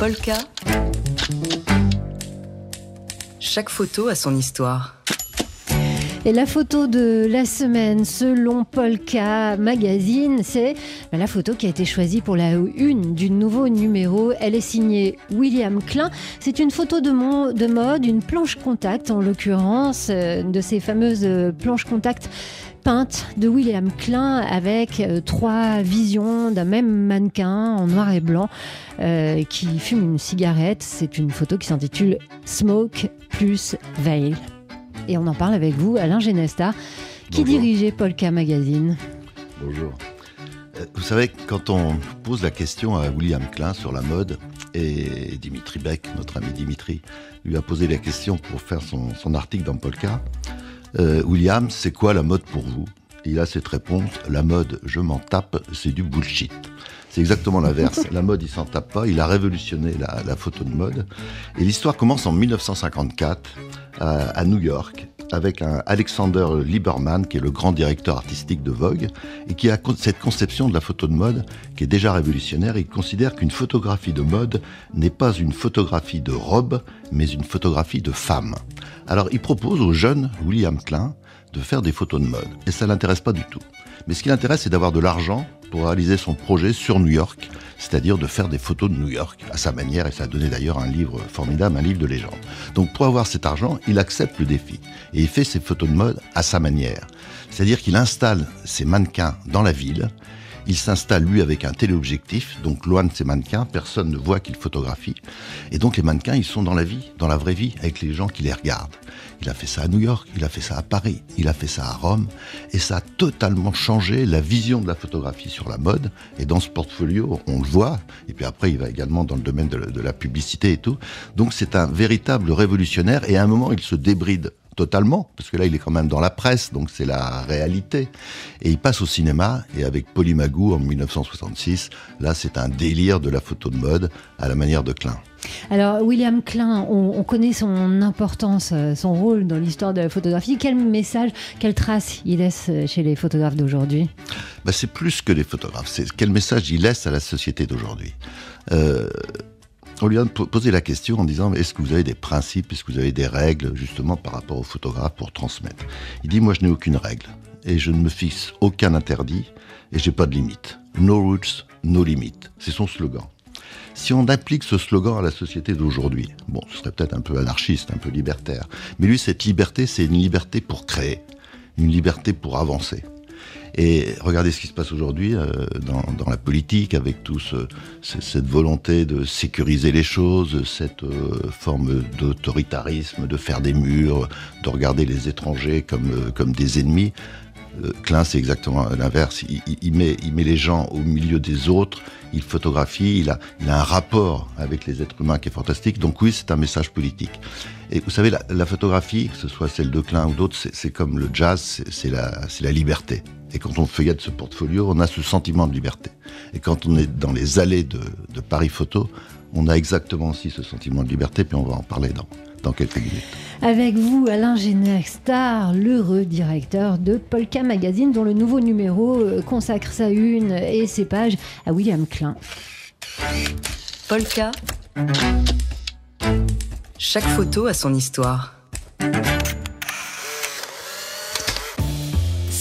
Polka. Chaque photo a son histoire. Et la photo de la semaine, selon Polka Magazine, c'est la photo qui a été choisie pour la une du nouveau numéro. Elle est signée William Klein. C'est une photo de, de mode, une planche contact en l'occurrence, euh, de ces fameuses euh, planches contact peintes de William Klein avec euh, trois visions d'un même mannequin en noir et blanc qui fume une cigarette. C'est une photo qui s'intitule Smoke plus Veil. Et on en parle avec vous, Alain Genesta, qui dirigeait Polka Magazine. Bonjour. Euh, vous savez, quand on pose la question à William Klein sur la mode, et Dimitri Beck, notre ami Dimitri, lui a posé la question pour faire son, article dans Polka, euh, William, c'est quoi la mode pour vous? Il a cette réponse, la mode, je m'en tape, c'est du bullshit. C'est exactement l'inverse. La mode, il s'en tape pas. Il a révolutionné la, photo de mode. Et l'histoire commence en 1954 à, New York avec un Alexander Lieberman, qui est le grand directeur artistique de Vogue, et qui a cette conception de la photo de mode qui est déjà révolutionnaire. Il considère qu'une photographie de mode n'est pas une photographie de robe, mais une photographie de femme. Alors il propose au jeune William Klein de faire des photos de mode, et ça l'intéresse pas du tout. Mais ce qui l'intéresse, c'est d'avoir de l'argent pour réaliser son projet sur New York, c'est-à-dire de faire des photos de New York à sa manière, et ça a donné d'ailleurs un livre formidable, un livre de légende. Donc pour avoir cet argent, il accepte le défi, et il fait ses photos de mode à sa manière. C'est-à-dire qu'il installe ses mannequins dans la ville, il s'installe lui avec un téléobjectif, donc loin de ses mannequins, personne ne voit qu'il photographie. Et donc les mannequins, ils sont dans la vie, dans la vraie vie, avec les gens qui les regardent. Il a fait ça à New York, il a fait ça à Paris, il a fait ça à Rome, et ça a totalement changé la vision de la photographie sur la mode. Et dans ce portfolio, on le voit, et puis après, il va également dans le domaine de la, publicité et tout. Donc c'est un véritable révolutionnaire, et à un moment, il se débride totalement, parce que là, il est quand même dans la presse, donc c'est la réalité. Et il passe au cinéma, et avec Polymagou en 1966, là, c'est un délire de la photo de mode à la manière de Klein. Alors, William Klein, on, connaît son importance, euh, son rôle dans l'histoire de la photographie. Quel message, quelle trace il laisse chez les photographes d'aujourd'hui? Bah, C'est plus que les photographes. C'est quel message il laisse à la société d'aujourd'hui. Euh, on lui a posé la question en disant est-ce que vous avez des principes, est-ce que vous avez des règles justement par rapport aux photographes pour transmettre? Il dit moi je n'ai aucune règle et je ne me fixe aucun interdit et j'ai pas de limite. No rules, no limit. C'est son slogan. Si on applique ce slogan à la société d'aujourd'hui, bon, ce serait peut-être un peu anarchiste, un peu libertaire, mais lui, cette liberté, c'est une liberté pour créer, une liberté pour avancer. Et regardez ce qui se passe aujourd'hui euh, dans, la politique, avec tout cette volonté de sécuriser les choses, cette euh, forme d'autoritarisme, de faire des murs, de regarder les étrangers comme, euh, des ennemis. Klein, c'est exactement l'inverse. Il, met, les gens au milieu des autres, il photographie, il a, un rapport avec les êtres humains qui est fantastique. Donc oui, c'est un message politique. Et vous savez, la, photographie, que ce soit celle de Klein ou d'autres, c'est comme le jazz, c'est la liberté. Et quand on feuillette ce portfolio, on a ce sentiment de liberté. Et quand on est dans les allées de, de Paris Photo, on a exactement aussi ce sentiment de liberté, puis on va en parler dans, dans quelques minutes. Avec vous, Alain Star, l'heureux directeur de Polka Magazine, dont le nouveau numéro euh, consacre sa une et ses pages à William Klein. Polka. Chaque photo a son histoire.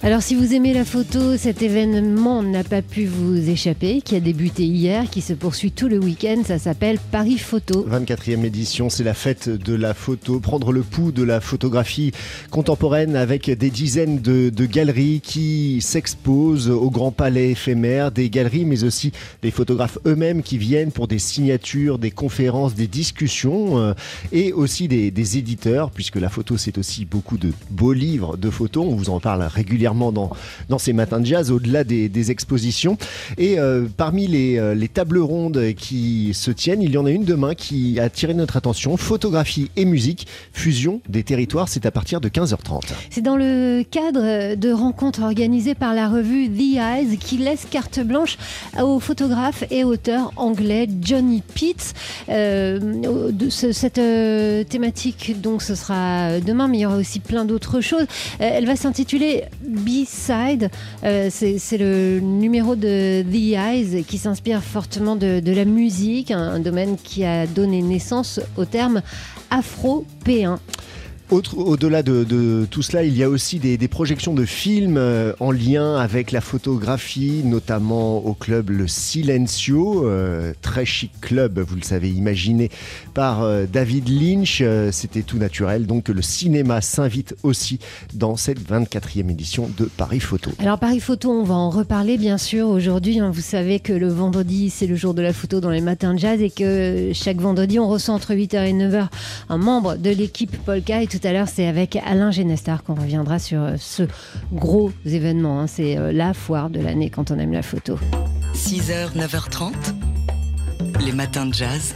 Alors si vous aimez la photo, cet événement n'a pas pu vous échapper, qui a débuté hier, qui se poursuit tout le week-end, ça s'appelle Paris Photo. 24e édition, c'est la fête de la photo, prendre le pouls de la photographie contemporaine avec des dizaines de, galeries qui s'exposent au Grand Palais éphémère, des galeries mais aussi les photographes eux-mêmes qui viennent pour des signatures, des conférences, des discussions euh, et aussi des, des éditeurs, puisque la photo c'est aussi beaucoup de beaux livres de photos, on vous en parle régulièrement dans, ces matins de jazz, au-delà des, expositions. Et euh, parmi les, euh, les, tables rondes qui se tiennent, il y en a une demain qui a attiré notre attention. Photographie et musique, fusion des territoires, c'est à partir de 15h30. C'est dans le cadre de rencontres organisées par la revue The Eyes qui laisse carte blanche au photographe et auteur anglais Johnny Pitts. Euh, cette thématique, donc, ce sera demain, mais il y aura aussi plein d'autres choses. elle va s'intituler B-Side. Euh, c'est le numéro de The Eyes qui s'inspire fortement de, la musique, un, domaine qui a donné naissance au terme afro-péen. Au-delà de, tout cela, il y a aussi des, projections de films euh, en lien avec la photographie, notamment au club Le Silencio, euh, très chic club, vous le savez, imaginé par euh, David Lynch. C'était tout naturel, donc le cinéma s'invite aussi dans cette 24e édition de Paris Photo. Alors Paris Photo, on va en reparler bien sûr aujourd'hui. Hein. vous savez que le vendredi, c'est le jour de la photo dans les matins de jazz et que chaque vendredi, on reçoit entre 8h et 9h un membre de l'équipe Polka à l'heure, c'est avec Alain Genestar qu'on reviendra sur euh, ce gros événement. Hein. C'est euh, la foire de l'année quand on aime la photo. 6h, 9h30, les matins de jazz.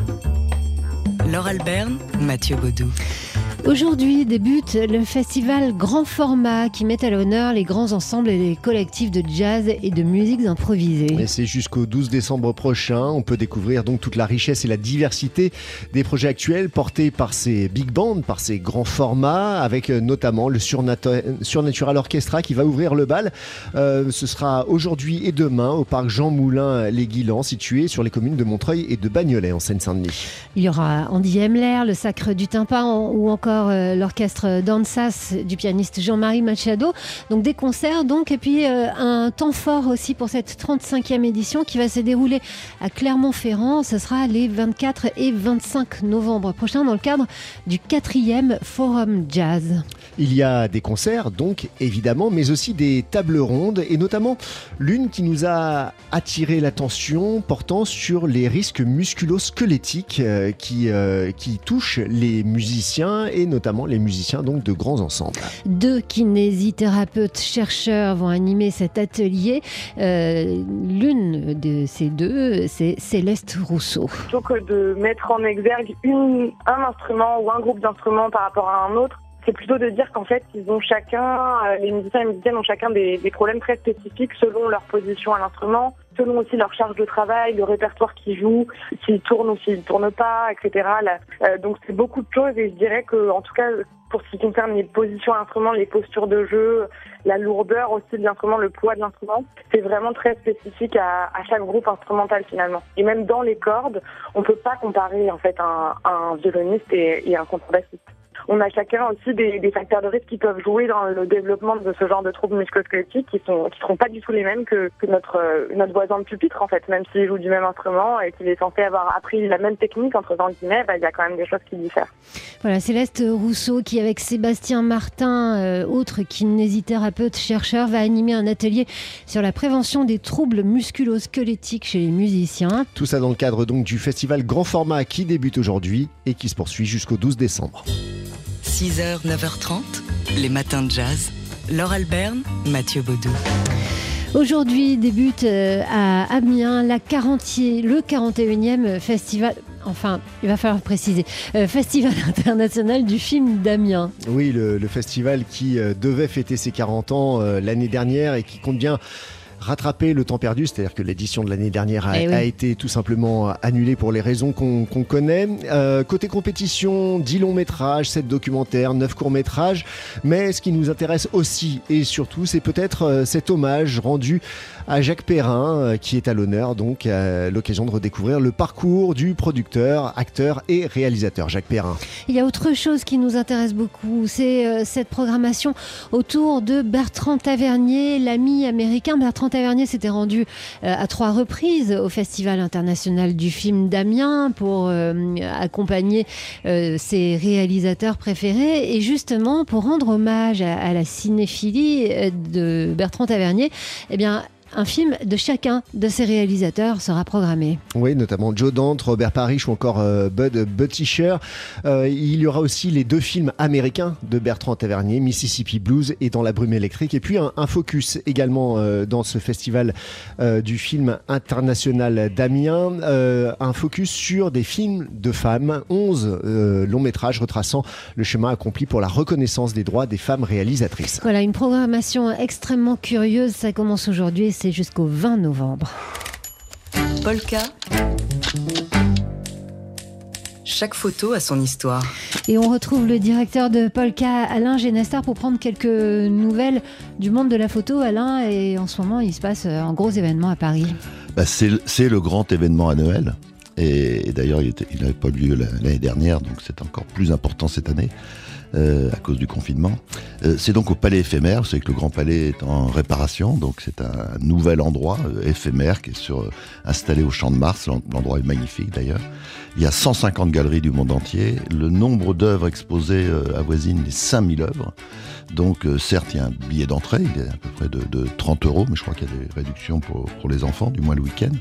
Laure Alberne, Mathieu Baudou. Aujourd'hui débute le festival Grand Format qui met à l'honneur les grands ensembles et les collectifs de jazz et de musiques improvisées. Et c'est jusqu'au 12 décembre prochain. On peut découvrir donc toute la richesse et la diversité des projets actuels portés par ces big bands, par ces grands formats, avec euh, notamment le Surnatural Orchestra qui va ouvrir le bal. Euh, ce sera aujourd'hui et demain au parc Jean Moulin Les Guilans, situé sur les communes de Montreuil et de Bagnolet en Seine-Saint-Denis. Il y aura Andy Hemler, le Sacre du Tympan ou encore euh, l'orchestre Dansas du pianiste Jean-Marie Machado. Donc des concerts donc et puis euh, un temps fort aussi pour cette 35e édition qui va se dérouler à Clermont-Ferrand. Ce sera les 24 et 25 novembre prochains dans le cadre du 4e Forum Jazz. Il y a des concerts donc évidemment mais aussi des tables rondes et notamment l'une qui nous a attiré l'attention portant sur les risques musculo-squelettiques euh, qui, qui touchent les musiciens et notamment les musiciens donc de grands ensembles. Deux kinésithérapeutes chercheurs vont animer cet atelier. Euh, l'une de ces deux, c'est Céleste Rousseau. Plutôt que de mettre en exergue un instrument ou un groupe d'instruments par rapport à un autre, c'est plutôt de dire qu'en fait, ils ont chacun, euh, les musiciens et les musiciennes ont chacun des, des problèmes très spécifiques selon leur position à l'instrument, selon aussi leur charge de travail, le répertoire qu'ils jouent, s'ils tournent ou s'ils tournent pas, etc. Euh, donc c'est beaucoup de choses et je dirais que, en tout cas, pour ce qui concerne les positions à l'instrument, les postures de jeu, la lourdeur aussi de l'instrument, le poids de l'instrument, c'est vraiment très spécifique à, à, chaque groupe instrumental finalement. Et même dans les cordes, on peut pas comparer en fait un, un violoniste et, et un contrebassiste on a chacun aussi des, facteurs de risque qui peuvent jouer dans le développement de ce genre de troubles musculosquelettiques qui sont qui seront pas du tout les mêmes que, notre euh, notre voisin de pupitre en fait, même s'il joue du même instrument et qu'il est censé avoir appris la même technique entre guillemets, bah, il y a quand même des choses qui diffèrent. Voilà, Céleste Rousseau qui avec Sébastien Martin, euh, autre kinésithérapeute chercheur, va animer un atelier sur la prévention des troubles musculosquelettiques chez les musiciens. Tout ça dans le cadre donc du festival Grand Format qui débute aujourd'hui et qui se poursuit jusqu'au 12 décembre. 6h, 9h30, les matins de jazz. Laure Alberne, Mathieu Baudou. Aujourd'hui débute euh, à Amiens la 40 le 41e festival enfin, il va falloir préciser, euh, Festival international du film d'Amiens. Oui, le, festival qui euh, devait fêter ses 40 ans l'année dernière et qui compte bien rattraper le temps perdu, c'est-à-dire que l'édition de l'année dernière a, eh été tout simplement annulée pour les raisons qu'on connaît. Euh, côté compétition, 10 longs métrages, 7 documentaires, 9 courts métrages, mais ce qui nous intéresse aussi et surtout, c'est peut-être euh, cet hommage rendu à Jacques Perrin, euh, qui est à l'honneur, donc l'occasion de redécouvrir le parcours du producteur, acteur et réalisateur Jacques Perrin. Il y a autre chose qui nous intéresse beaucoup, c'est cette programmation autour de Bertrand Tavernier, l'ami américain Bertrand Tavernier s'était rendu euh, à trois reprises au Festival international du film d'Amiens pour euh, accompagner euh, ses réalisateurs préférés et justement pour rendre hommage à, à la cinéphilie de Bertrand Tavernier, eh bien un film de chacun de ses réalisateurs sera programmé. Oui, notamment Joe Dante, Robert Parrish ou encore euh, Bud Butticher. Euh, il y aura aussi les deux films américains de Bertrand Tavernier, Mississippi Blues et Dans la brume électrique. Et puis un, focus également euh, dans ce festival du film international d'Amiens, un focus sur des films de femmes, 11 longs métrages retraçant le chemin accompli pour la reconnaissance des droits des femmes réalisatrices. Voilà, une programmation extrêmement curieuse. Ça commence aujourd'hui c'est jusqu'au 20 novembre. Polka. Chaque photo a son histoire. Et on retrouve le directeur de Polka, Alain Genestar, pour prendre quelques nouvelles du monde de la photo. Alain, et en ce moment, il se passe un gros événement à Paris. Bah, c'est le grand événement à Noël. Et, d'ailleurs, il n'avait pas eu lieu l'année dernière, donc c'est encore plus important cette année. Euh, à cause du confinement. Euh, c'est donc au Palais éphémère. Vous savez que le Grand Palais est en réparation, donc c'est un nouvel endroit euh, éphémère qui est sur, installé au Champ de Mars. L'endroit est magnifique d'ailleurs. Il y a 150 galeries du monde entier. Le nombre d'œuvres exposées avoisine les 5000 œuvres. Donc certes, il y a un billet d'entrée, il est à peu près de, de 30 euros, mais je crois qu'il y a des réductions pour, pour les enfants, du moins le week-end.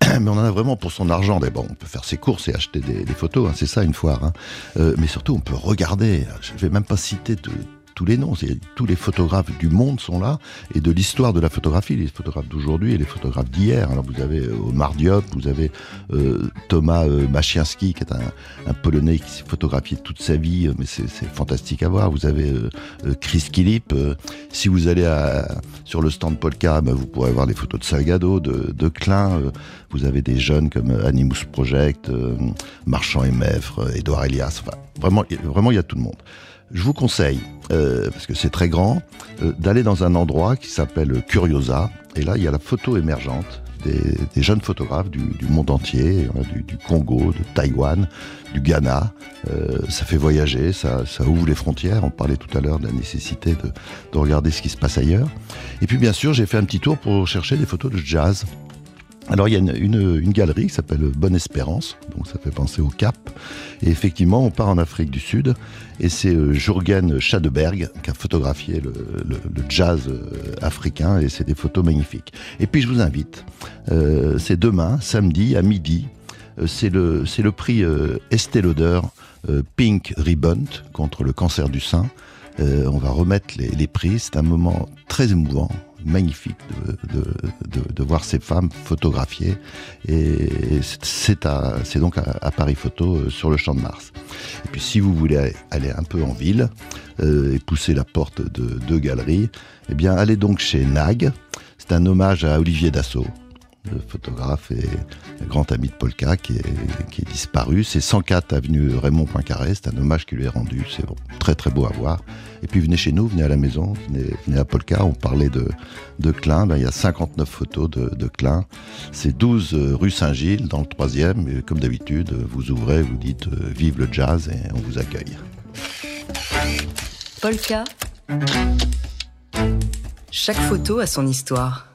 mais on en a vraiment pour son argent. D'abord, on peut faire ses courses et acheter des, photos, hein, c'est ça une foire. Hein. Euh, mais surtout, on peut regarder. Je ne vais même pas citer tous les noms. Tous les photographes du monde sont là et de l'histoire de la photographie, les photographes d'aujourd'hui et les photographes d'hier. Alors vous avez euh, Omar Diop, vous avez euh, Thomas euh, Machiansky, qui est un, Polonais qui s'est photographié toute sa vie, mais c'est fantastique à voir. Vous avez Chris Kilip. si vous allez sur le stand Polka, bah, vous pourrez voir des photos de Salgado, de, Klein. vous avez des jeunes comme Animus Project, Marchand et Mèvre, Edouard Elias. Vraiment, vraiment, il y a tout le monde. Je vous conseille, euh, parce que c'est très grand, euh, d'aller dans un endroit qui s'appelle Curiosa. Et là, il y a la photo émergente des, jeunes photographes du, monde entier, du, Congo, de Taïwan, du Ghana. Euh, ça fait voyager, ça, ouvre les frontières. On parlait tout à l'heure de la nécessité de regarder ce qui se passe ailleurs. Et puis bien sûr, j'ai fait un petit tour pour chercher des photos de jazz. Alors il y a une, galerie qui s'appelle Bonne Espérance, donc ça fait penser au Cap. Et effectivement, on part en Afrique du Sud, et c'est euh, Jürgen Schadeberg qui a photographié le, jazz euh, africain, et c'est des photos magnifiques. Et puis je vous invite, euh, c'est demain, samedi à midi, c'est le, le prix Estée Pink Ribbon contre le cancer du sein. on va remettre les, les prix, c'est un moment très émouvant magnifique de, voir ces femmes photographiées. Et c'est donc à, Paris Photo euh, sur le champ de Mars. Et puis si vous voulez aller un peu en ville euh, et pousser la porte de deux galeries, eh bien allez donc chez Nag. C'est un hommage à Olivier Dassault photographe et grand ami de Polka qui est, qui est disparu. C'est 104 avenue Raymond Poincaré, c'est un hommage qui lui est rendu, c'est très très beau à voir. Et puis venez chez nous, venez à la maison, venez, à Polka, on parlait de, de Klein, ben, il y a 59 photos de, de Klein. C'est 12 euh, rue Saint-Gilles dans le troisième, et comme d'habitude, vous ouvrez, vous dites euh, vive le jazz et on vous accueille. Polka. Chaque photo a son histoire.